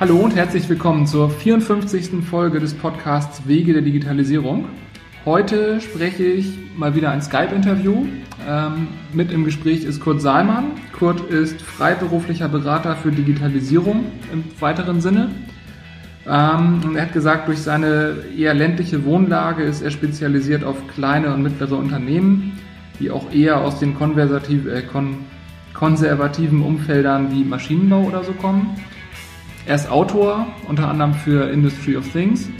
Hallo und herzlich willkommen zur 54. Folge des Podcasts Wege der Digitalisierung. Heute spreche ich mal wieder ein Skype-Interview. Ähm, mit im Gespräch ist Kurt Saalmann. Kurt ist freiberuflicher Berater für Digitalisierung im weiteren Sinne. Ähm, und er hat gesagt, durch seine eher ländliche Wohnlage ist er spezialisiert auf kleine und mittlere Unternehmen, die auch eher aus den äh, kon konservativen Umfeldern wie Maschinenbau oder so kommen. Er ist Autor, unter anderem für Industry of Things.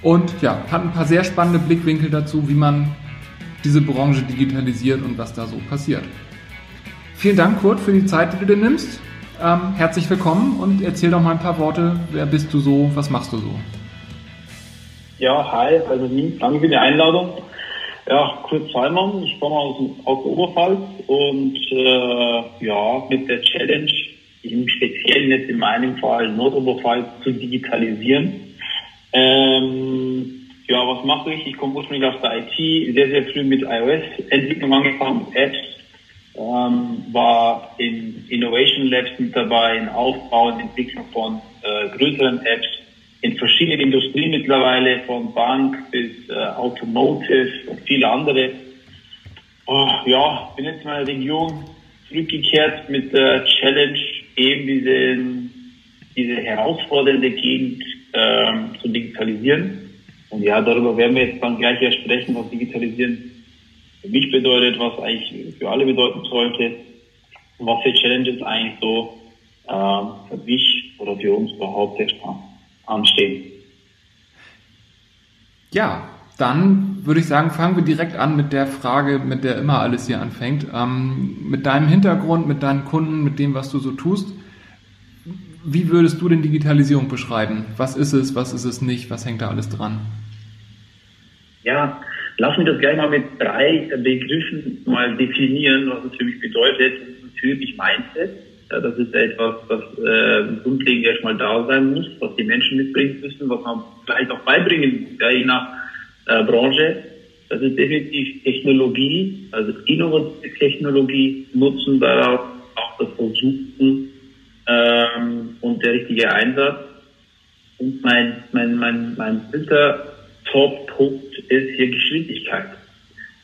Und ja, hat ein paar sehr spannende Blickwinkel dazu, wie man diese Branche digitalisiert und was da so passiert. Vielen Dank, Kurt, für die Zeit, die du dir nimmst. Ähm, herzlich willkommen und erzähl doch mal ein paar Worte. Wer bist du so? Was machst du so? Ja, hi, also danke für die Einladung. Ja, Kurt Salmon, ich komme aus, aus Oberpfalz und äh, ja, mit der Challenge im Speziellen jetzt in meinem Fall Nordoberpfalz zu digitalisieren. Ähm, ja, was mache ich? Ich komme ursprünglich aus der IT, sehr, sehr früh mit iOS-Entwicklung angefangen, Apps, ähm, war in Innovation Labs mit dabei, in Aufbau und Entwicklung von äh, größeren Apps, in verschiedenen Industrien mittlerweile, von Bank bis äh, Automotive und viele andere. Oh, ja, bin jetzt in meiner Region zurückgekehrt mit der Challenge, eben diese, diese herausfordernde Gegend ähm, zu digitalisieren. Und ja, darüber werden wir jetzt dann gleich ja sprechen, was Digitalisieren für mich bedeutet, was eigentlich für alle bedeuten sollte und was für Challenges eigentlich so äh, für mich oder für uns überhaupt erstmal anstehen. Ja, dann würde ich sagen, fangen wir direkt an mit der Frage, mit der immer alles hier anfängt. Ähm, mit deinem Hintergrund, mit deinen Kunden, mit dem, was du so tust. Wie würdest du denn Digitalisierung beschreiben? Was ist es, was ist es nicht, was hängt da alles dran? Ja, lass mich das gleich mal mit drei Begriffen mal definieren, was es für mich bedeutet. Natürlich Mindset. Ja, das ist etwas, was äh, grundlegend erstmal da sein muss, was die Menschen mitbringen müssen, was man vielleicht auch beibringen muss, ja, je nach äh, Branche. Das ist definitiv Technologie, also innovative Technologie, Nutzen darauf, auch das Versuchen ähm, und der richtige Einsatz. Und mein, mein, mein, mein dritter Top-Punkt ist hier Geschwindigkeit.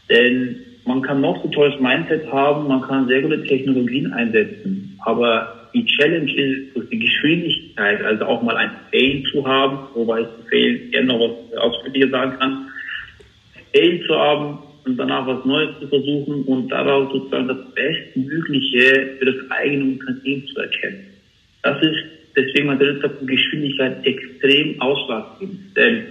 Denn man kann noch so tolles Mindset haben, man kann sehr gute Technologien einsetzen, aber die Challenge ist, durch die Geschwindigkeit, also auch mal ein Fail zu haben, wobei ich Fail eher noch was ausführlicher sagen kann, Fail zu haben und danach was Neues zu versuchen und daraus sozusagen das Bestmögliche für das eigene Unternehmen zu erkennen. Das ist deswegen mein dritter Punkt Geschwindigkeit extrem ausschlaggebend. Denn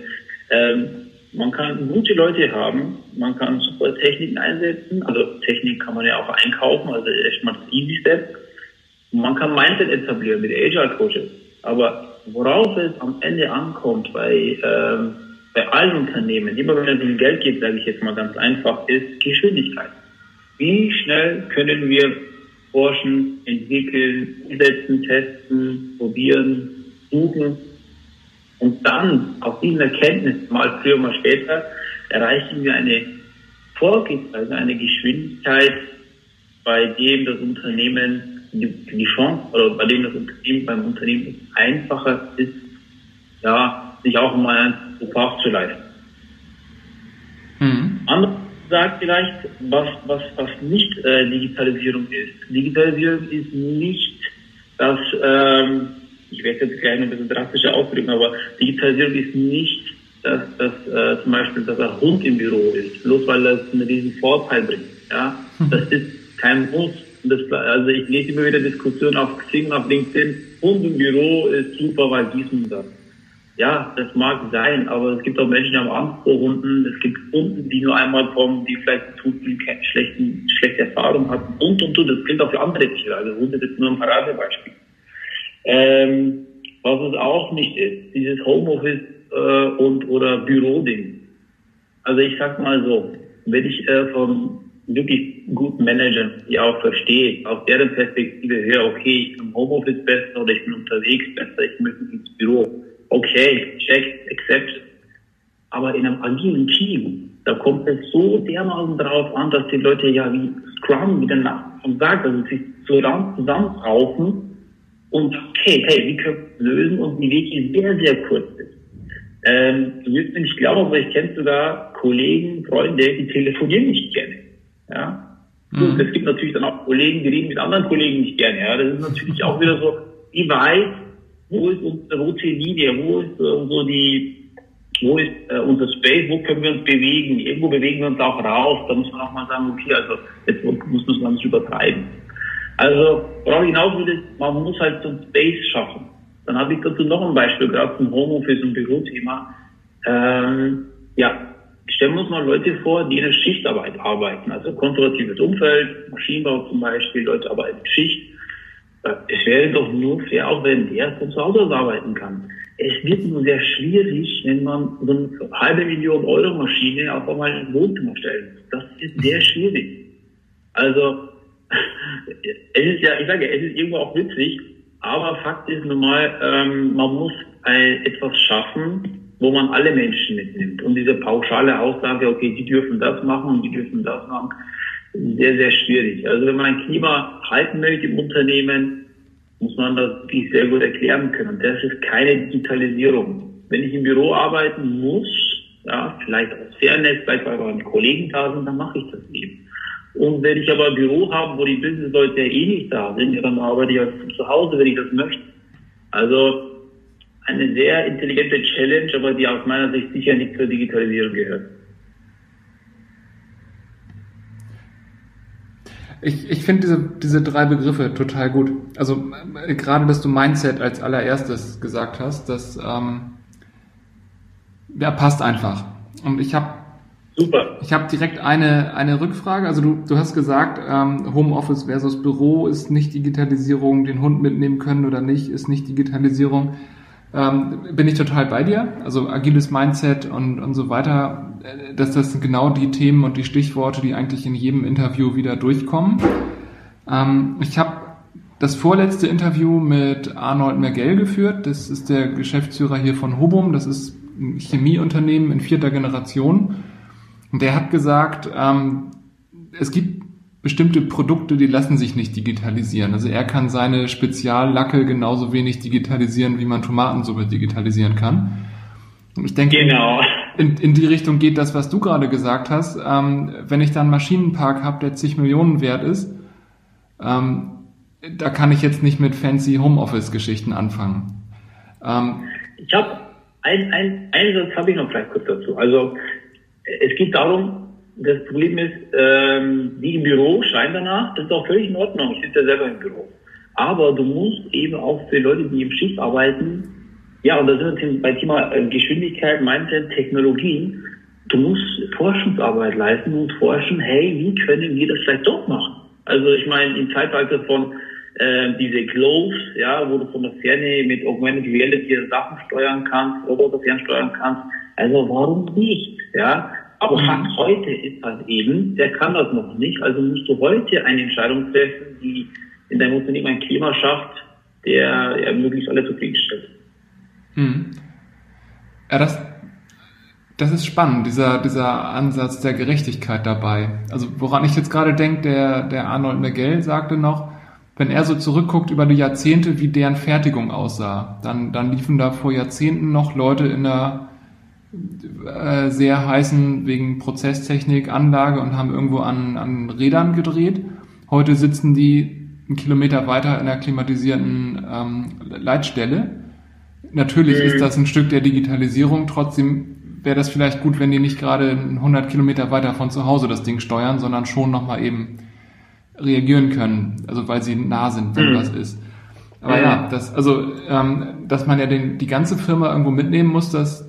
ähm, man kann gute Leute haben, man kann super Techniken einsetzen, also Technik kann man ja auch einkaufen, also erstmal das Easy Step. Man kann Mindset etablieren mit Agile Coaches. Aber worauf es am Ende ankommt bei, ähm, bei allen Unternehmen, immer wenn es um Geld geht, sage ich jetzt mal ganz einfach, ist Geschwindigkeit. Wie schnell können wir forschen, entwickeln, umsetzen, testen, probieren, suchen und dann, auf diesen Erkenntnissen, mal früher, mal später, erreichen wir eine Vorgehensweise, eine Geschwindigkeit, bei dem das Unternehmen die, die Chance oder bei dem das Unternehmen beim Unternehmen einfacher ist, ja, sich auch mal Support zu leisten. Mhm. Anders sagt vielleicht, was, was, was nicht äh, Digitalisierung ist. Digitalisierung ist nicht das ähm, ich werde jetzt gleich ein bisschen drastischer ausdrücken, aber Digitalisierung ist nicht, dass, dass äh, zum Beispiel, dass ein Hund im Büro ist, bloß weil das einen riesen Vorteil bringt. Ja, hm. das ist kein Muss. Das, also ich lese immer wieder Diskussionen auf Xing, auf LinkedIn. Hund im Büro ist super, weil dies und das. Ja, das mag sein, aber es gibt auch Menschen, die haben Angst vor Hunden. Es gibt Hunden, die nur einmal kommen, die vielleicht Hunden schlechten, schlechte Erfahrungen hatten und und und. Das gilt auch für andere Tiere. Also Hunde ist nur ein Paradebeispiel. Ähm, was es auch nicht ist, dieses Homeoffice äh, und oder Büroding. Also ich sag mal so, wenn ich äh, von wirklich guten Managern, die auch verstehe, aus deren Perspektive höre, okay, ich bin im Homeoffice besser oder ich bin unterwegs besser, ich möchte ins Büro. Okay, check, accept. Aber in einem agilen Team, da kommt es so dermaßen drauf an, dass die Leute ja wie Scrum, wie der Name schon sagt, also sich zusammenraufen und okay, hey, wie können wir lösen und die Weg hier sehr, sehr kurz ist. Ähm, du wirst mir nicht glauben, aber ich kenne sogar Kollegen, Freunde, die telefonieren nicht gerne. Ja? Mhm. Es gibt natürlich dann auch Kollegen, die reden mit anderen Kollegen nicht gerne. Ja? Das ist natürlich auch wieder so, wie weit, wo ist unsere rote Linie, wo ist äh, so die, wo ist äh, unser Space, wo können wir uns bewegen? Irgendwo bewegen wir uns auch raus. Da muss man auch mal sagen, okay, also jetzt muss man es übertreiben. Also, worauf ich hinaus will, man muss halt so ein Space schaffen. Dann habe ich dazu noch ein Beispiel, gerade zum Homeoffice und Bürothema. Ähm, ja, stellen wir uns mal Leute vor, die in der Schichtarbeit arbeiten, also konservatives Umfeld, Maschinenbau zum Beispiel, Leute arbeiten Schicht. Es wäre doch nur fair, auch wenn der von zu Hause aus arbeiten kann. Es wird nur sehr schwierig, wenn man so eine halbe Million Euro Maschine auf einmal ins Wohnzimmer muss. Das ist sehr schwierig. Also, es ist ja, ich sage, es ist irgendwo auch witzig, aber Fakt ist nun mal, ähm, man muss ein, etwas schaffen, wo man alle Menschen mitnimmt. Und diese pauschale Aussage, okay, die dürfen das machen und die dürfen das machen, sehr, sehr schwierig. Also wenn man ein Klima halten möchte im Unternehmen, muss man das wirklich sehr gut erklären können. Und das ist keine Digitalisierung. Wenn ich im Büro arbeiten muss, ja, vielleicht aus Fairness, vielleicht weil meine Kollegen da sind, dann mache ich das eben. Und wenn ich aber ein Büro habe, wo die Businessleute eh nicht da sind, dann arbeite ich halt zu Hause, wenn ich das möchte. Also eine sehr intelligente Challenge, aber die aus meiner Sicht sicher nicht zur Digitalisierung gehört. Ich, ich finde diese, diese drei Begriffe total gut. Also äh, gerade, dass du Mindset als allererstes gesagt hast, das ähm, ja, passt einfach. Und ich habe Super. Ich habe direkt eine, eine Rückfrage. Also du, du hast gesagt, ähm, Homeoffice versus Büro ist nicht Digitalisierung, den Hund mitnehmen können oder nicht, ist nicht Digitalisierung. Ähm, bin ich total bei dir. Also agiles Mindset und, und so weiter, äh, dass das sind genau die Themen und die Stichworte, die eigentlich in jedem Interview wieder durchkommen. Ähm, ich habe das vorletzte Interview mit Arnold Mergell geführt. Das ist der Geschäftsführer hier von Hobum. Das ist ein Chemieunternehmen in vierter Generation. Und der hat gesagt, ähm, es gibt bestimmte Produkte, die lassen sich nicht digitalisieren. Also er kann seine Speziallacke genauso wenig digitalisieren, wie man Tomatensuppe digitalisieren kann. Und ich denke, genau. in, in die Richtung geht das, was du gerade gesagt hast. Ähm, wenn ich da einen Maschinenpark habe, der zig Millionen wert ist, ähm, da kann ich jetzt nicht mit fancy Homeoffice-Geschichten anfangen. Ähm, ich habe ein, ein, einen Satz habe ich noch vielleicht kurz dazu. Also es geht darum, das Problem ist, ähm, die im Büro schreien danach, das ist auch völlig in Ordnung. Ich sitze ja selber im Büro. Aber du musst eben auch für Leute, die im Schicht arbeiten, ja, und da sind wir bei Thema äh, Geschwindigkeit, Mindset, Technologien, du musst Forschungsarbeit leisten und forschen, hey, wie können wir das vielleicht doch machen? Also ich meine, im Zeitalter von äh, diese Gloves, ja, wo du von der Ferne mit Augmented Reality Sachen steuern kannst, Roboter fernsteuern kannst, also warum nicht? Ja, aber mhm. Fakt heute ist halt eben, der kann das noch nicht. Also musst du heute eine Entscheidung treffen, die in deinem Unternehmen ein Klima schafft, der ja, möglichst alle zufriedenstellt. Hm. Ja, das, das ist spannend, dieser, dieser Ansatz der Gerechtigkeit dabei. Also woran ich jetzt gerade denke, der, der Arnold Miguel sagte noch, wenn er so zurückguckt über die Jahrzehnte, wie deren Fertigung aussah, dann, dann liefen da vor Jahrzehnten noch Leute in der äh, sehr heißen wegen Prozesstechnik Anlage und haben irgendwo an, an Rädern gedreht. Heute sitzen die einen Kilometer weiter in der klimatisierten ähm, Leitstelle. Natürlich mhm. ist das ein Stück der Digitalisierung. Trotzdem wäre das vielleicht gut, wenn die nicht gerade 100 Kilometer weiter von zu Hause das Ding steuern, sondern schon nochmal eben reagieren können. Also weil sie nah sind, wenn mhm. das ist. Aber ja, ja das, also, ähm, dass man ja den, die ganze Firma irgendwo mitnehmen muss, das,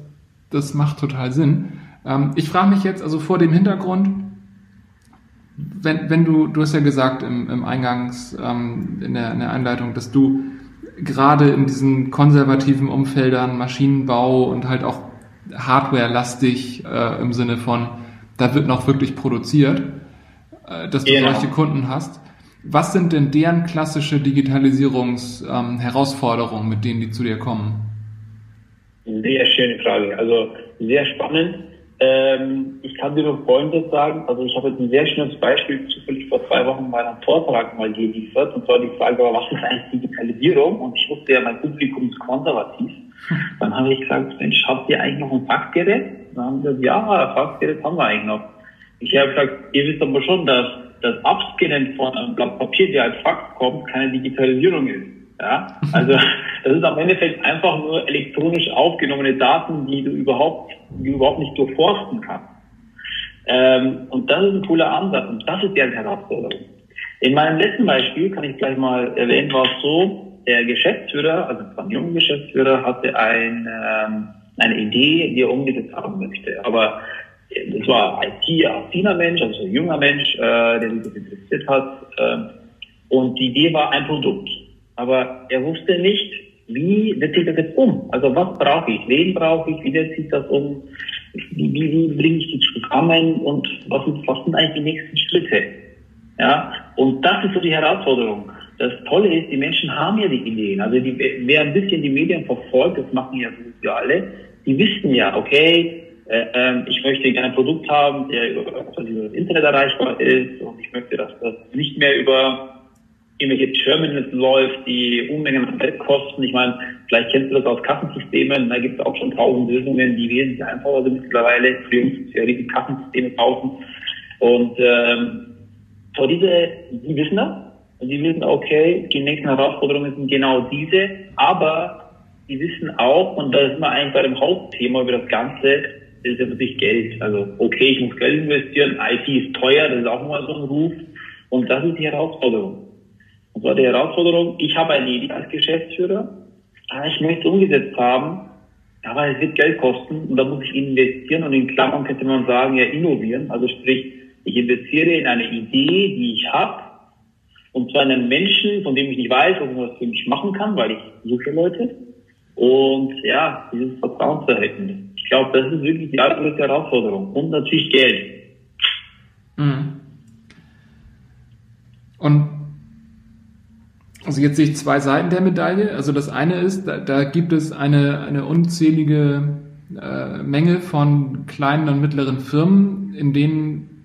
das macht total Sinn. Ähm, ich frage mich jetzt, also vor dem Hintergrund, wenn, wenn du, du hast ja gesagt im, im Eingangs, ähm, in, der, in der Einleitung, dass du gerade in diesen konservativen Umfeldern, Maschinenbau und halt auch Hardware-lastig äh, im Sinne von, da wird noch wirklich produziert, äh, dass du genau. solche Kunden hast. Was sind denn deren klassische Digitalisierungsherausforderungen, ähm, mit denen die zu dir kommen? Sehr schöne Frage. Also sehr spannend. Ähm, ich kann dir nur Folgendes sagen. Also ich habe jetzt ein sehr schönes Beispiel zufällig vor zwei Wochen in meinem Vortrag mal geliefert. Und zwar die Frage war, was ist eigentlich Digitalisierung? Und ich wusste ja, mein Publikum ist konservativ. Dann habe ich gesagt, Mensch, habt ihr eigentlich noch ein Faxgerät? Dann haben sie gesagt, ja, ein Faxgerät haben wir eigentlich noch. Ich habe gesagt, ihr wisst aber schon, dass das Abscannen von einem Blatt Papier, der als Fax kommt, keine Digitalisierung ist. Ja, also das ist am Endeffekt einfach nur elektronisch aufgenommene Daten, die du überhaupt, die du überhaupt nicht durchforsten kannst. Ähm, und das ist ein cooler Ansatz und das ist deren Herausforderung. In meinem letzten Beispiel kann ich gleich mal erwähnen, war es so, der Geschäftsführer, also ein junger Geschäftsführer, hatte ein, ähm, eine Idee, die er umgesetzt haben möchte. Aber es war IT-affiner Mensch, also ein junger Mensch, äh, der sich das interessiert hat. Äh, und die Idee war ein Produkt. Aber er wusste nicht, wie setze ich das jetzt um? Also was brauche ich? Wen brauche ich? Wie setze ich das um? Wie, wie, bringe ich die zusammen? Und was, was sind eigentlich die nächsten Schritte? Ja, und das ist so die Herausforderung. Das Tolle ist, die Menschen haben ja die Ideen. Also die, wer ein bisschen die Medien verfolgt, das machen ja so alle, die wissen ja, okay, äh, äh, ich möchte gerne ein Produkt haben, der über das Internet erreichbar ist und ich möchte, dass das nicht mehr über irgendwelche Terminals läuft, die Unmengen an Geld kosten. Ich meine, vielleicht kennst du das aus Kassensystemen, da gibt es auch schon tausend Lösungen, die wesentlich einfacher sind mittlerweile. Für uns ja riesige Kassensysteme kaufen. Und ähm, vor diese, die wissen das. Und die wissen, okay, die nächsten Herausforderungen sind genau diese, aber die wissen auch, und da sind wir eigentlich bei dem Hauptthema über das Ganze, das ist ja wirklich Geld. Also, okay, ich muss Geld investieren, IT ist teuer, das ist auch immer so ein Ruf. Und das ist die Herausforderung. Das war die Herausforderung. Ich habe eine Idee als Geschäftsführer. Ah, ich möchte es umgesetzt haben, aber es wird Geld kosten und da muss ich investieren und in Klammern könnte man sagen, ja, innovieren. Also sprich, ich investiere in eine Idee, die ich habe und zwar in einen Menschen, von dem ich nicht weiß, ob man das für mich machen kann, weil ich suche Leute. Und ja, dieses Vertrauensverhältnis. Ich glaube, das ist wirklich die allergrößte Herausforderung. Und natürlich Geld. Mhm. Und also jetzt sehe ich zwei Seiten der Medaille. Also das eine ist, da, da gibt es eine, eine unzählige äh, Menge von kleinen und mittleren Firmen, in denen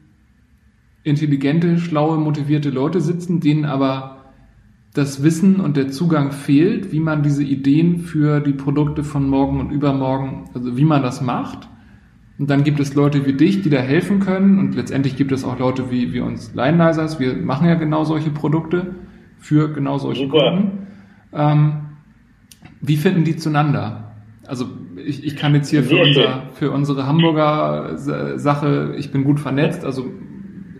intelligente, schlaue, motivierte Leute sitzen, denen aber das Wissen und der Zugang fehlt, wie man diese Ideen für die Produkte von morgen und übermorgen, also wie man das macht. Und dann gibt es Leute wie dich, die da helfen können. Und letztendlich gibt es auch Leute wie, wie uns Lineizers. Wir machen ja genau solche Produkte für genau solche Super. Kunden. Ähm, wie finden die zueinander? Also ich, ich kann jetzt hier für, unser, für unsere Hamburger Sache, ich bin gut vernetzt, also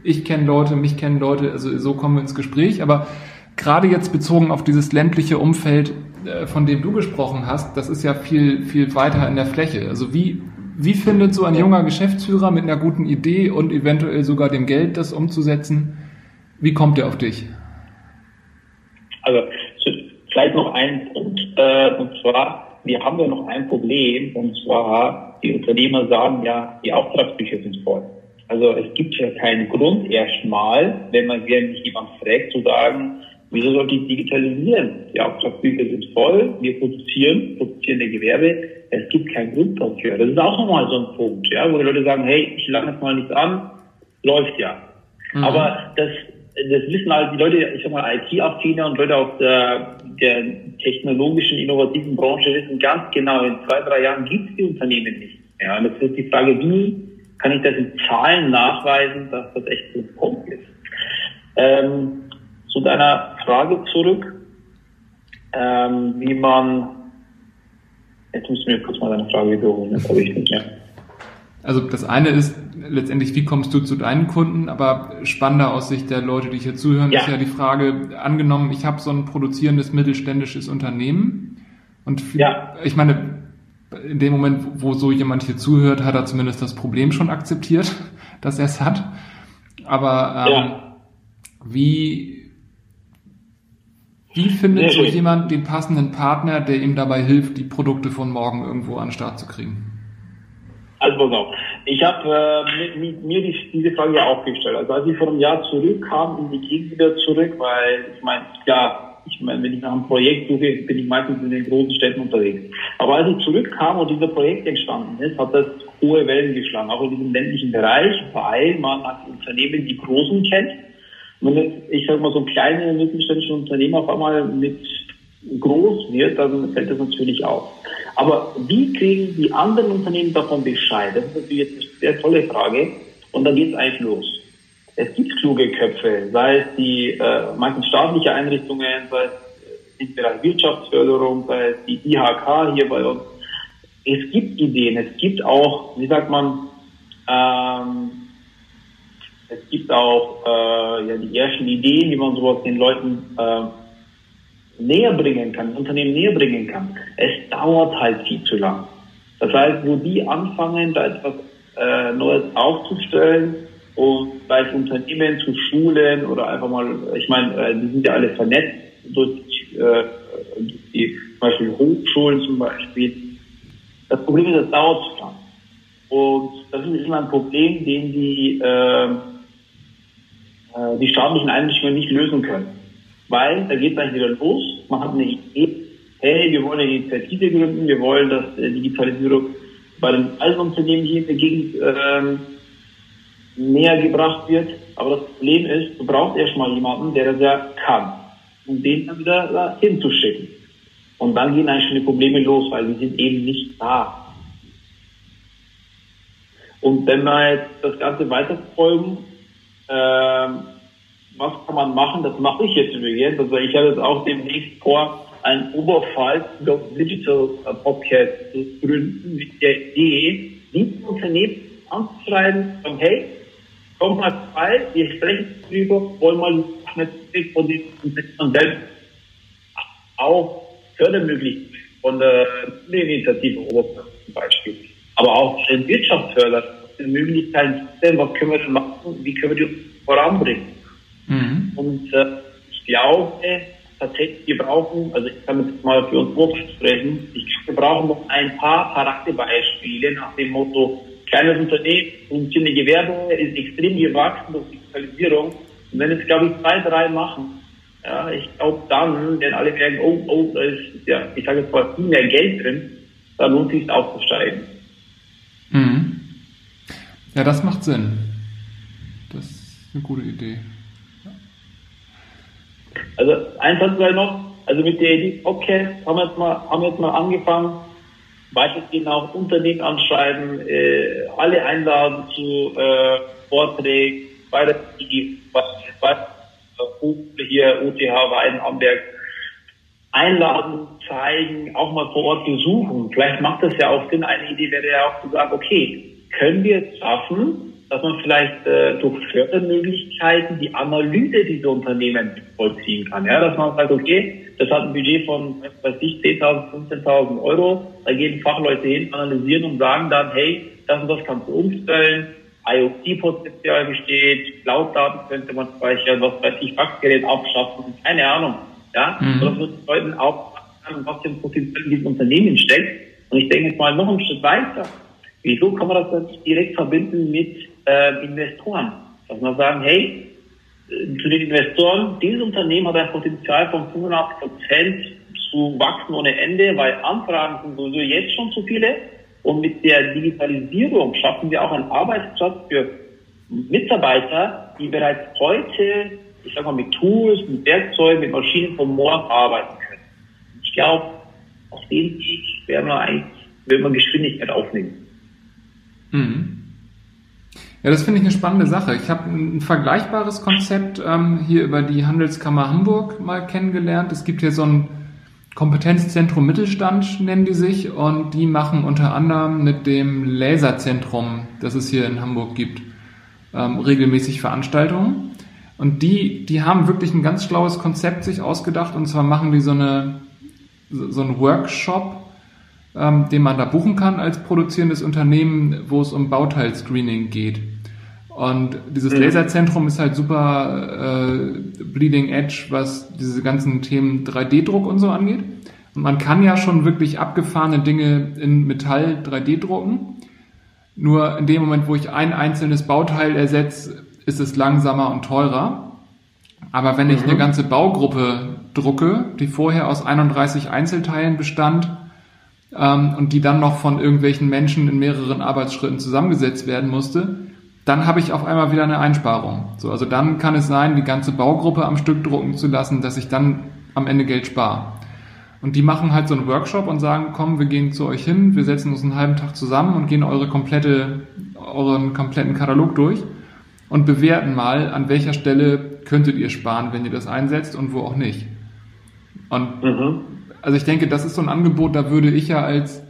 ich kenne Leute, mich kennen Leute, also so kommen wir ins Gespräch, aber gerade jetzt bezogen auf dieses ländliche Umfeld, äh, von dem du gesprochen hast, das ist ja viel, viel weiter in der Fläche. Also wie, wie findet so ein junger Geschäftsführer mit einer guten Idee und eventuell sogar dem Geld, das umzusetzen, wie kommt er auf dich? Also vielleicht noch ein Punkt, äh, und zwar, wir haben ja noch ein Problem, und zwar, die Unternehmer sagen ja, die Auftragsbücher sind voll. Also es gibt ja keinen Grund erstmal, wenn man wenn mich jemand fragt, zu sagen, wieso sollte ich digitalisieren? Die Auftragsbücher sind voll, wir produzieren, produzieren der Gewerbe, es gibt keinen Grund dafür. Das ist auch nochmal so ein Punkt, ja, wo die Leute sagen, hey, ich lange jetzt mal nichts an, läuft ja. Mhm. Aber das das wissen halt die Leute, ich sag mal, IT-affine und Leute aus der, der technologischen, innovativen Branche wissen ganz genau, in zwei, drei Jahren gibt es die Unternehmen nicht. Ja, und jetzt ist die Frage, wie kann ich das in Zahlen nachweisen, dass das echt so kommt ist. Ähm, zu deiner Frage zurück, ähm, wie man, jetzt müssen wir kurz mal deine Frage wiederholen, das habe ich nicht mehr. Also das eine ist letztendlich, wie kommst du zu deinen Kunden? Aber spannender aus Sicht der Leute, die hier zuhören, ja. ist ja die Frage, angenommen, ich habe so ein produzierendes mittelständisches Unternehmen und ja. ich meine, in dem Moment, wo so jemand hier zuhört, hat er zumindest das Problem schon akzeptiert, dass er es hat. Aber ähm, ja. wie, wie findet so jemand den passenden Partner, der ihm dabei hilft, die Produkte von morgen irgendwo an den Start zu kriegen? Also pass auf. Ich habe äh, mir, mir die, diese Frage ja auch gestellt. Also als ich vor einem Jahr zurückkam in die Gegend wieder zurück, weil ich meine, ja, ich meine, wenn ich nach einem Projekt suche, bin ich meistens in den großen Städten unterwegs. Aber als ich zurückkam und dieser Projekt entstanden ist, hat das hohe Wellen geschlagen, auch in diesem ländlichen Bereich, weil man als Unternehmen die Großen kennt. Und wenn ich sag mal, so kleine mittelständische Unternehmen auf einmal mit groß wird, dann fällt das natürlich auf. Aber wie kriegen die anderen Unternehmen davon Bescheid? Das ist natürlich jetzt eine sehr tolle Frage. Und da geht es eigentlich los. Es gibt kluge Köpfe, sei es die äh, manchen staatliche Einrichtungen, sei es im Bereich Wirtschaftsförderung, sei es die IHK hier bei uns. Es gibt Ideen, es gibt auch, wie sagt man, ähm, es gibt auch äh, ja, die ersten Ideen, wie man sowas den Leuten äh, näher bringen kann, Unternehmen näher bringen kann. Es dauert halt viel zu lang. Das heißt, wo die anfangen, da etwas äh, Neues aufzustellen und bei Unternehmen zu schulen oder einfach mal, ich meine, äh, die sind ja alle vernetzt durch, äh, durch die zum Beispiel Hochschulen zum Beispiel. Das Problem ist, das dauert zu lang. Und das ist immer ein Problem, den die, äh, äh die staatlichen Einrichtungen nicht lösen können. Weil da geht es eigentlich wieder los. Man hat eine Idee, hey, wir wollen eine Initiative gründen, wir wollen, dass äh, Digitalisierung bei den alten Unternehmen hier in der Gegend ähm, näher gebracht wird. Aber das Problem ist, du brauchst erstmal jemanden, der das ja kann, um den dann wieder da hinzuschicken. Und dann gehen eigentlich schon die Probleme los, weil die sind eben nicht da. Und wenn wir jetzt das Ganze weiterverfolgen, ähm, was kann man machen? Das mache ich jetzt übrigens. Also ich habe jetzt auch demnächst vor, ein Oberfall Digital Podcast zu gründen mit der Idee, die Unternehmen anzuschreiben, sagen, hey, komm mal vorbei, wir sprechen darüber, wollen mal Netzwerk von den Unternehmen selbst auch Fördermöglichkeiten von der Initiative Oberfall zum Beispiel. Aber auch den Wirtschaftsförder, die Möglichkeiten, was können wir denn machen, wie können wir die voranbringen. Mhm. Und äh, ich glaube tatsächlich, wir brauchen, also ich kann jetzt mal für uns Wurf sprechen, ich glaube, wir brauchen noch ein paar Charakterbeispiele nach dem Motto, kleines Unternehmen, funktionierende Gewerbe ist extrem gewachsen durch Digitalisierung. Und wenn jetzt, glaube ich, zwei, drei machen, ja, ich glaube, dann werden alle merken, oh, oh, da ist, ja, ich sage jetzt mal, viel mehr Geld drin, da lohnt sich aufzusteigen. Mhm. Ja, das macht Sinn. Das ist eine gute Idee. Also eins hat vielleicht noch, also mit der Idee okay, haben wir jetzt mal, haben wir jetzt mal angefangen, weitergehend auch Unternehmen anschreiben, äh, alle einladen zu äh, Vorträgen bei der bei, bei hier UTH Weidenhamberg einladen, zeigen, auch mal vor Ort besuchen. Vielleicht macht das ja auch Sinn. Eine Idee wäre ja auch zu sagen, okay, können wir es schaffen, dass man vielleicht äh, durch Fördermöglichkeiten die Analyse dieser Unternehmen vollziehen kann. Ja, dass man sagt, okay, das hat ein Budget von, weiß ich, 10.000, 15.000 Euro. Da gehen Fachleute hin, analysieren und sagen dann, hey, das und das kannst du umstellen. IoT-Potenzial besteht, Cloud-Daten könnte man speichern, was weiß ich, Faxgerät abschaffen, keine Ahnung. Ja, mhm. das wird Leuten auch was für ein Potenzial in diesem Unternehmen steckt. Und ich denke jetzt mal noch einen Schritt weiter. Wieso kann man das dann nicht direkt verbinden mit äh, Investoren. Dass man sagen, hey, äh, zu den Investoren, dieses Unternehmen hat ein Potenzial von 85 Prozent zu wachsen ohne Ende, weil Anfragen sind sowieso jetzt schon zu viele. Und mit der Digitalisierung schaffen wir auch einen Arbeitsplatz für Mitarbeiter, die bereits heute, ich sag mal, mit Tools, mit Werkzeugen, mit Maschinen vom morgen arbeiten können. Ich glaube, auf dem Weg werden wir eigentlich, werden wir Geschwindigkeit aufnehmen. Mhm. Ja, das finde ich eine spannende Sache. Ich habe ein vergleichbares Konzept ähm, hier über die Handelskammer Hamburg mal kennengelernt. Es gibt hier so ein Kompetenzzentrum Mittelstand, nennen die sich, und die machen unter anderem mit dem Laserzentrum, das es hier in Hamburg gibt, ähm, regelmäßig Veranstaltungen. Und die, die haben wirklich ein ganz schlaues Konzept sich ausgedacht, und zwar machen die so eine so einen Workshop, ähm, den man da buchen kann als produzierendes Unternehmen, wo es um Bauteilscreening geht. Und dieses mhm. Laserzentrum ist halt super äh, bleeding edge, was diese ganzen Themen 3D-Druck und so angeht. Und man kann ja schon wirklich abgefahrene Dinge in Metall 3D drucken. Nur in dem Moment, wo ich ein einzelnes Bauteil ersetze, ist es langsamer und teurer. Aber wenn ich mhm. eine ganze Baugruppe drucke, die vorher aus 31 Einzelteilen bestand, ähm, und die dann noch von irgendwelchen Menschen in mehreren Arbeitsschritten zusammengesetzt werden musste, dann habe ich auf einmal wieder eine Einsparung. So, also dann kann es sein, die ganze Baugruppe am Stück drucken zu lassen, dass ich dann am Ende Geld spare. Und die machen halt so einen Workshop und sagen, komm, wir gehen zu euch hin, wir setzen uns einen halben Tag zusammen und gehen eure komplette, euren kompletten Katalog durch und bewerten mal, an welcher Stelle könntet ihr sparen, wenn ihr das einsetzt und wo auch nicht. Und mhm. also ich denke, das ist so ein Angebot, da würde ich ja als,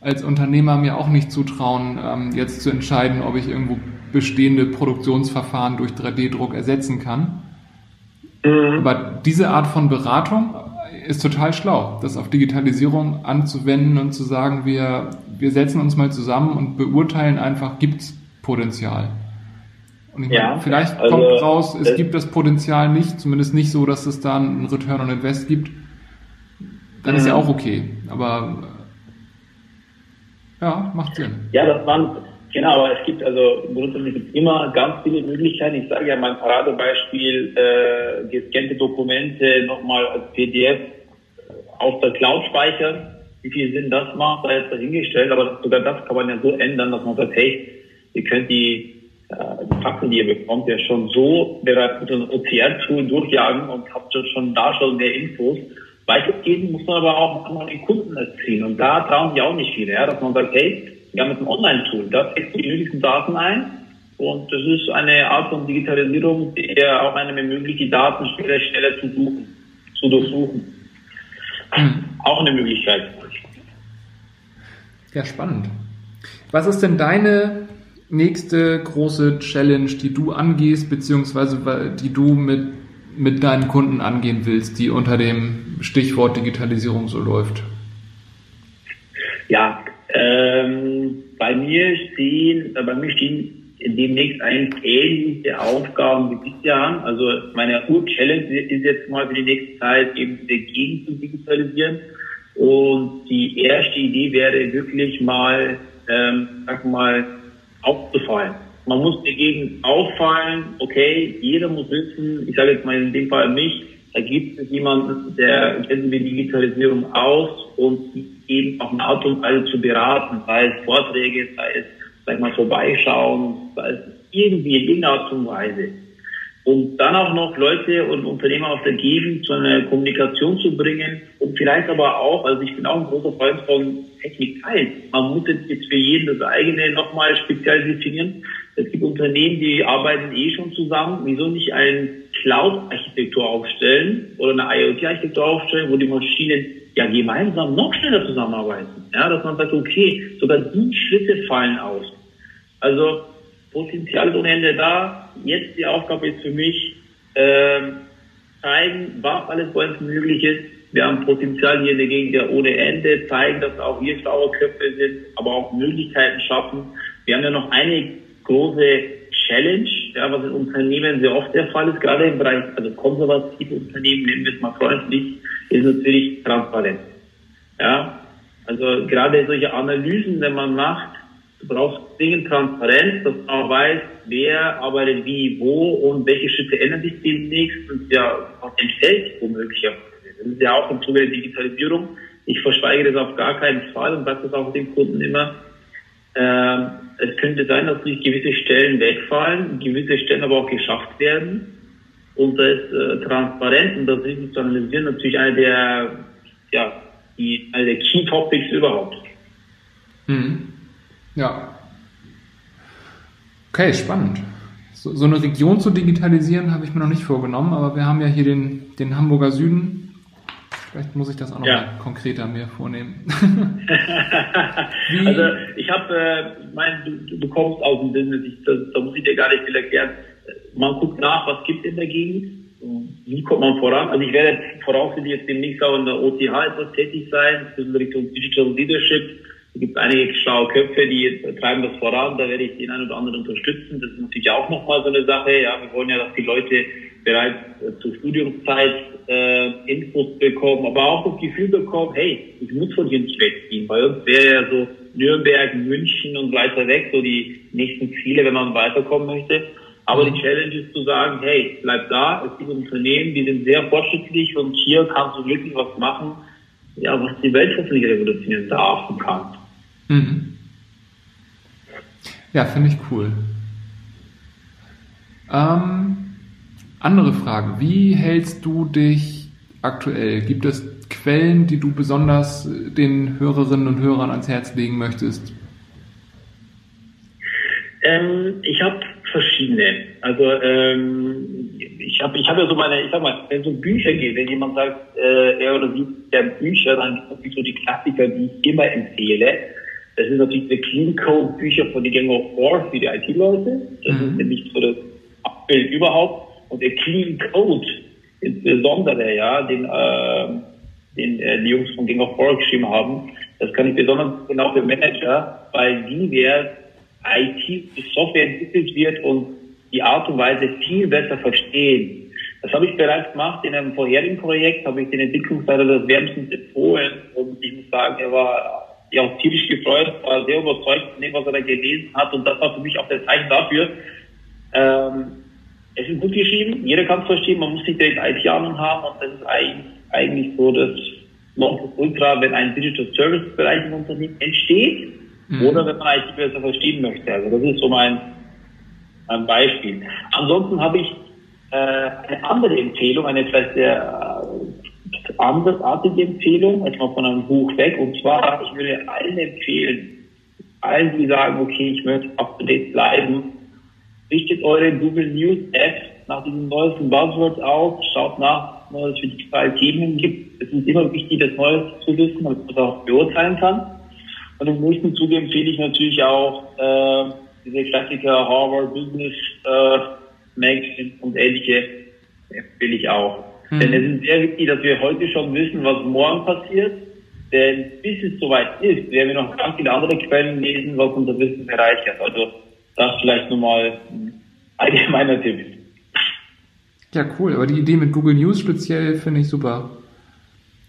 als Unternehmer mir auch nicht zutrauen, ähm, jetzt zu entscheiden, ob ich irgendwo bestehende Produktionsverfahren durch 3D-Druck ersetzen kann. Mhm. Aber diese Art von Beratung ist total schlau, das auf Digitalisierung anzuwenden und zu sagen, wir, wir setzen uns mal zusammen und beurteilen einfach, gibt es Potenzial. Und ich ja, meine, vielleicht also, kommt raus, es gibt das Potenzial nicht, zumindest nicht so, dass es da einen Return on Invest gibt. Dann ist ja mhm. auch okay. Aber ja, macht Sinn. Ja, das waren, genau, aber es gibt also grundsätzlich immer ganz viele Möglichkeiten. Ich sage ja mein Paradebeispiel, äh, gescannte Dokumente nochmal als PDF auf der Cloud speichern. Wie viel Sinn das macht, da ist dahingestellt, aber sogar das kann man ja so ändern, dass man sagt, hey, ihr könnt die, äh, Fakten, die ihr bekommt, ja schon so bereits mit einem OCR-Tool durchjagen und habt schon da schon mehr Infos. Weitergehen muss man aber auch an den Kunden erzählen. Und da trauen die auch nicht viele, ja, dass man sagt, hey, wir haben jetzt ein Online-Tool, da trägst du die nötigsten Daten ein. Und das ist eine Art von Digitalisierung, die ja auch eine ermöglicht, die Daten schneller, schneller zu suchen, zu durchsuchen. Mhm. Auch eine Möglichkeit. Ja, spannend. Was ist denn deine nächste große Challenge, die du angehst, beziehungsweise die du mit, mit deinen Kunden angehen willst, die unter dem Stichwort Digitalisierung so läuft? Ja, ähm, bei mir stehen, äh, bei mir stehen demnächst eigentlich ähnliche Aufgaben wie bisher an. Also meine Ur-Challenge ist jetzt mal für die nächste Zeit eben die Gegend zu digitalisieren. Und die erste Idee wäre wirklich mal, ähm, sag mal, aufzufallen. Man muss der Gegend auffallen, okay, jeder muss wissen, ich sage jetzt mal in dem Fall mich, da gibt es jemanden, der kennt die Digitalisierung aus und eben auf eine Art und Weise zu beraten, sei es Vorträge, sei es sag mal, vorbeischauen, weil irgendwie in irgendeiner Art und Weise. Und dann auch noch Leute und Unternehmer auf der Gegend zu einer Kommunikation zu bringen und vielleicht aber auch, also ich bin auch ein großer Freund von Technik teilen. Man muss jetzt für jeden das eigene nochmal speziell definieren. Es gibt Unternehmen, die arbeiten eh schon zusammen. Wieso nicht eine Cloud-Architektur aufstellen oder eine IoT-Architektur aufstellen, wo die Maschinen ja gemeinsam noch schneller zusammenarbeiten? Ja, dass man sagt, okay, sogar die Schritte fallen aus. Also Potenzial ist ohne Ende da. Jetzt die Aufgabe ist für mich, äh, zeigen, was alles bei uns möglich ist. Wir haben Potenzial hier in der Gegend ja ohne Ende, zeigen, dass auch hier schlaue Köpfe sind, aber auch Möglichkeiten schaffen. Wir haben ja noch eine große Challenge, ja, was in Unternehmen sehr oft der Fall ist, gerade im Bereich, also konservative Unternehmen, nehmen wir es mal freundlich, ist natürlich Transparenz. Ja, also gerade solche Analysen, wenn man macht, Du brauchst dringend Transparenz, dass man weiß, wer arbeitet wie, wo und welche Schritte ändern sich demnächst und ja, was entfällt womöglich. Das ist ja auch im Zuge der Digitalisierung. Ich verschweige das auf gar keinen Fall und sage das auch den Kunden immer. Ähm, es könnte sein, dass sich gewisse Stellen wegfallen, gewisse Stellen aber auch geschafft werden. Und da ist äh, Transparenz und das Risiko zu analysieren natürlich eine der, ja, die, eine der Key Topics überhaupt. Mhm. Ja. Okay, spannend. So, so eine Region zu digitalisieren habe ich mir noch nicht vorgenommen, aber wir haben ja hier den, den Hamburger Süden. Vielleicht muss ich das auch noch ja. mal konkreter mir vornehmen. also ich habe, äh, mein, du, du kommst aus dem Business, ich, das, da muss ich dir gar nicht viel erklären. Man guckt nach, was gibt es in der Gegend, wie kommt man voran. Also ich werde voraussichtlich jetzt demnächst auch in der OTH etwas tätig sein, in Richtung Digital Leadership es gibt einige schlaue Köpfe, die treiben das voran, da werde ich den einen oder anderen unterstützen. Das ist natürlich auch nochmal so eine Sache. Ja, wir wollen ja, dass die Leute bereits äh, zur Studiumszeit äh, Infos bekommen, aber auch das Gefühl bekommen, hey, ich muss von hier nicht wegziehen. Bei uns wäre ja so Nürnberg, München und weiter weg so die nächsten Ziele, wenn man weiterkommen möchte. Aber die Challenge ist zu sagen, hey, bleib da, es gibt Unternehmen, die sind sehr fortschrittlich und hier kannst du wirklich was machen ja, was die Welt hoffentlich revolutionieren darf und kann. Mhm. Ja, finde ich cool. Ähm, andere Frage. Wie hältst du dich aktuell? Gibt es Quellen, die du besonders den Hörerinnen und Hörern ans Herz legen möchtest? Ähm, ich habe verschiedene. Also ähm, ich habe ich hab ja so meine, ich sag mal, wenn es um Bücher geht, wenn jemand sagt, äh, er oder sie der Bücher, dann gibt es so die Klassiker, die ich immer empfehle. Das ist natürlich die Clean Code Bücher von die Gang of War für die IT-Leute. Das mhm. ist nämlich so das Abbild überhaupt. Und der Clean Code insbesondere, ja, den, äh, den äh, die Jungs von Gang of War geschrieben haben, das kann ich besonders genau für Manager, weil die wer IT-Software entwickelt wird und die Art und Weise viel besser verstehen. Das habe ich bereits gemacht in einem vorherigen Projekt, habe ich den Entwicklungsleiter des wärmstens empfohlen und ich muss sagen, er war ja auch tierisch gefreut, war sehr überzeugt von dem, was er da gelesen hat und das war für mich auch der Zeichen dafür. Ähm, es ist gut geschrieben, jeder kann es verstehen, man muss nicht direkt IT-Ahnung haben und das ist eigentlich, eigentlich so das Ultra, wenn ein Digital Service Bereich im Unternehmen entsteht mhm. oder wenn man IT besser verstehen möchte. Also das ist so mein, mein Beispiel. Ansonsten habe ich äh, eine andere Empfehlung, eine vielleicht sehr andersartige Empfehlung, als mal von einem Buch weg. Und zwar, ich würde allen empfehlen, allen, die sagen, okay, ich möchte up to date bleiben, richtet eure Google News App nach diesen neuesten Buzzwords auf, schaut nach, was es für digitale Themen gibt. Es ist immer wichtig, das Neues zu wissen, damit man es auch beurteilen kann. Und im nächsten Zuge empfehle ich natürlich auch äh, diese Klassiker Harvard Business äh, Magazine und ähnliche empfehle ich auch. Mhm. Denn es ist sehr wichtig, dass wir heute schon wissen, was morgen passiert. Denn bis es soweit ist, werden wir noch ganz viele andere Quellen lesen, was unser Wissen bereichert. Also das vielleicht nur mal ein allgemeiner Tipp. Ja, cool. Aber die Idee mit Google News speziell finde ich super.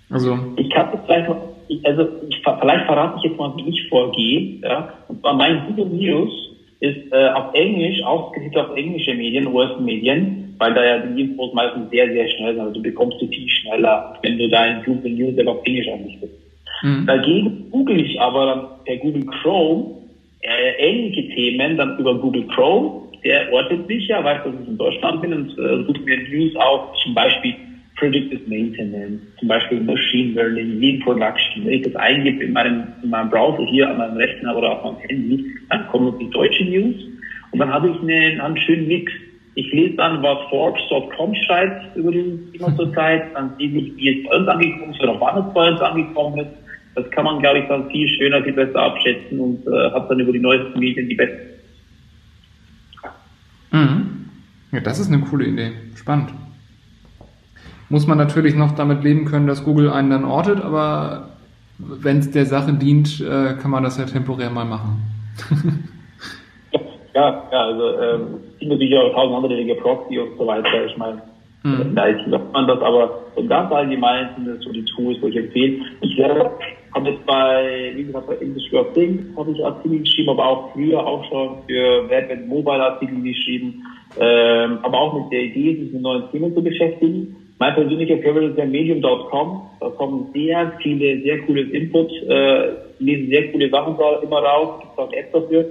Also ich kann jetzt vielleicht noch, also ich, vielleicht verrate ich jetzt mal, wie ich vorgehe. Ja? Und zwar mein Google News ist äh, auf Englisch ausgerichtet auf englische Medien, US-Medien, weil da ja die Infos meistens sehr, sehr schnell sind. Also du bekommst sie viel schneller, wenn du dein Google News auf Englisch anbietest. Mhm. Dagegen google ich aber dann per Google Chrome äh, ähnliche Themen dann über Google Chrome. Der ortet sich ja, weiß, dass ich in Deutschland bin und äh, sucht mir News auf, zum Beispiel Predictive Maintenance, zum Beispiel Machine Learning, Lean Production. Wenn ich das eingebe in meinem, in meinem Browser hier an meinem Rechner oder auf meinem Handy, dann kommen die deutsche News und dann habe ich einen, einen schönen Mix. Ich lese dann, was Forbes.com schreibt über dieses Thema zurzeit, dann sehe ich, wie es bei uns angekommen ist oder wann es bei uns angekommen ist. Das kann man, glaube ich, dann viel schöner, viel besser abschätzen und äh, hat dann über die neuesten Medien die besten. Mhm. Ja, das ist eine coole Idee. Spannend muss man natürlich noch damit leben können, dass Google einen dann ortet, aber wenn es der Sache dient, äh, kann man das ja temporär mal machen. ja, ja, also ähm, es gibt natürlich auch tausend andere Dinge, Proxy und so weiter. Ich meine, mhm. da sagt man das, aber so ganz allgemein sind das so die Tools, wo ich empfehle. Ich selber habe jetzt bei, wie gesagt, bei English World Things habe ich Artikel geschrieben, aber auch früher auch schon für Web Mobile Artikel geschrieben, ähm, aber auch mit der Idee, sich mit neuen Themen zu beschäftigen. Mein persönlicher Favorite ist ja medium.com. Da kommen sehr viele, sehr cooles Input, äh, lesen sehr coole Sachen da immer raus, gibt auch Apps dafür.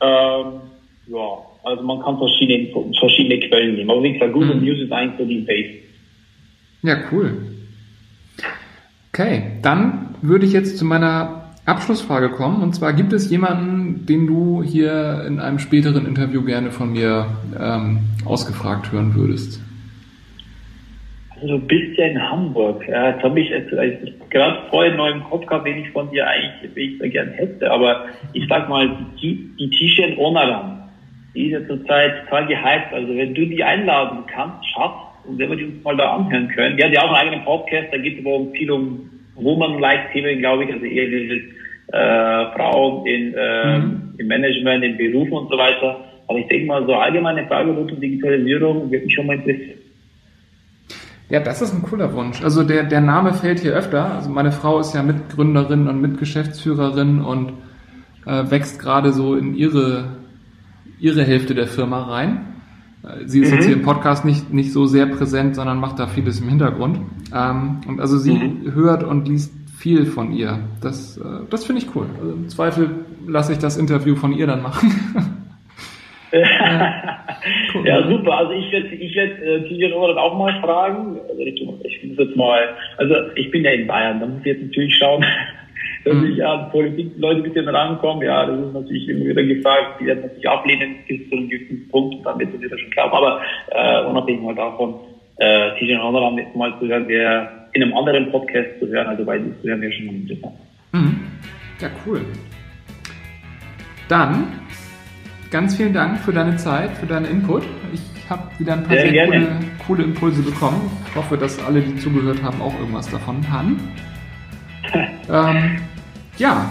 Ähm, ja, also man kann verschiedene, verschiedene Quellen nehmen. Aber wie gesagt, Google mhm. News ist eigentlich so die Base. Ja, cool. Okay, dann würde ich jetzt zu meiner Abschlussfrage kommen. Und zwar gibt es jemanden, den du hier in einem späteren Interview gerne von mir ähm, ausgefragt hören würdest? Also du bist ja in Hamburg. Ja, jetzt habe ich jetzt gerade vorhin neu im Kopf gehabt, wen ich von dir eigentlich ich da gern hätte. Aber ich sag mal, die, die T-Shirt Onaran, die ist ja zurzeit total gehypt. Also wenn du die einladen kannst, schaffst, und wenn wir die uns mal da anhören können. Die hat ja auch einen eigenen Podcast, da geht es aber viel um Woman-like-Themen, glaube ich, also eher dieses äh, Frauen in, äh, mhm. im Management, im Beruf und so weiter. Aber ich denke mal, so allgemeine Frage rund um Digitalisierung wird mich schon mal interessieren. Ja, das ist ein cooler Wunsch. Also der, der Name fällt hier öfter. Also meine Frau ist ja Mitgründerin und Mitgeschäftsführerin und äh, wächst gerade so in ihre, ihre Hälfte der Firma rein. Äh, sie ist mhm. jetzt hier im Podcast nicht, nicht so sehr präsent, sondern macht da vieles im Hintergrund. Ähm, und also sie mhm. hört und liest viel von ihr. Das, äh, das finde ich cool. Also Im Zweifel lasse ich das Interview von ihr dann machen. cool. Ja, super. Also ich werde ich werd, äh, Kilian auch mal fragen. Also ich, ich finde jetzt mal, also ich bin ja in Bayern, da muss ich jetzt natürlich schauen, dass mhm. ich an Politik-Leute ein bisschen rankomme. Ja, das ist natürlich immer wieder gefragt, die werden natürlich ablehnen bis zu einem gewissen Punkt, dann wird es wieder schon klappen. Aber äh, unabhängig mal davon, äh, Kilian Honoran mal zu hören, wäre in einem anderen Podcast zu hören, also bei dir zu hören, wäre schon mal interessant. Mhm. Ja, cool. Dann ganz vielen Dank für deine Zeit, für deinen Input. Ich habe wieder ein paar sehr, sehr coole, coole, Impulse bekommen. Ich hoffe, dass alle, die zugehört haben, auch irgendwas davon haben. ähm, ja,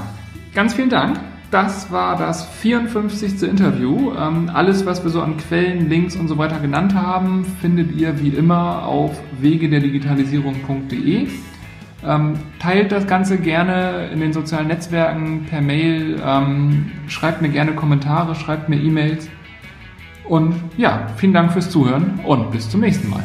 ganz vielen Dank. Das war das 54. Interview. Ähm, alles, was wir so an Quellen, Links und so weiter genannt haben, findet ihr wie immer auf wegederdigitalisierung.de. Ähm, teilt das Ganze gerne in den sozialen Netzwerken per Mail, ähm, schreibt mir gerne Kommentare, schreibt mir E-Mails. Und ja, vielen Dank fürs Zuhören und bis zum nächsten Mal.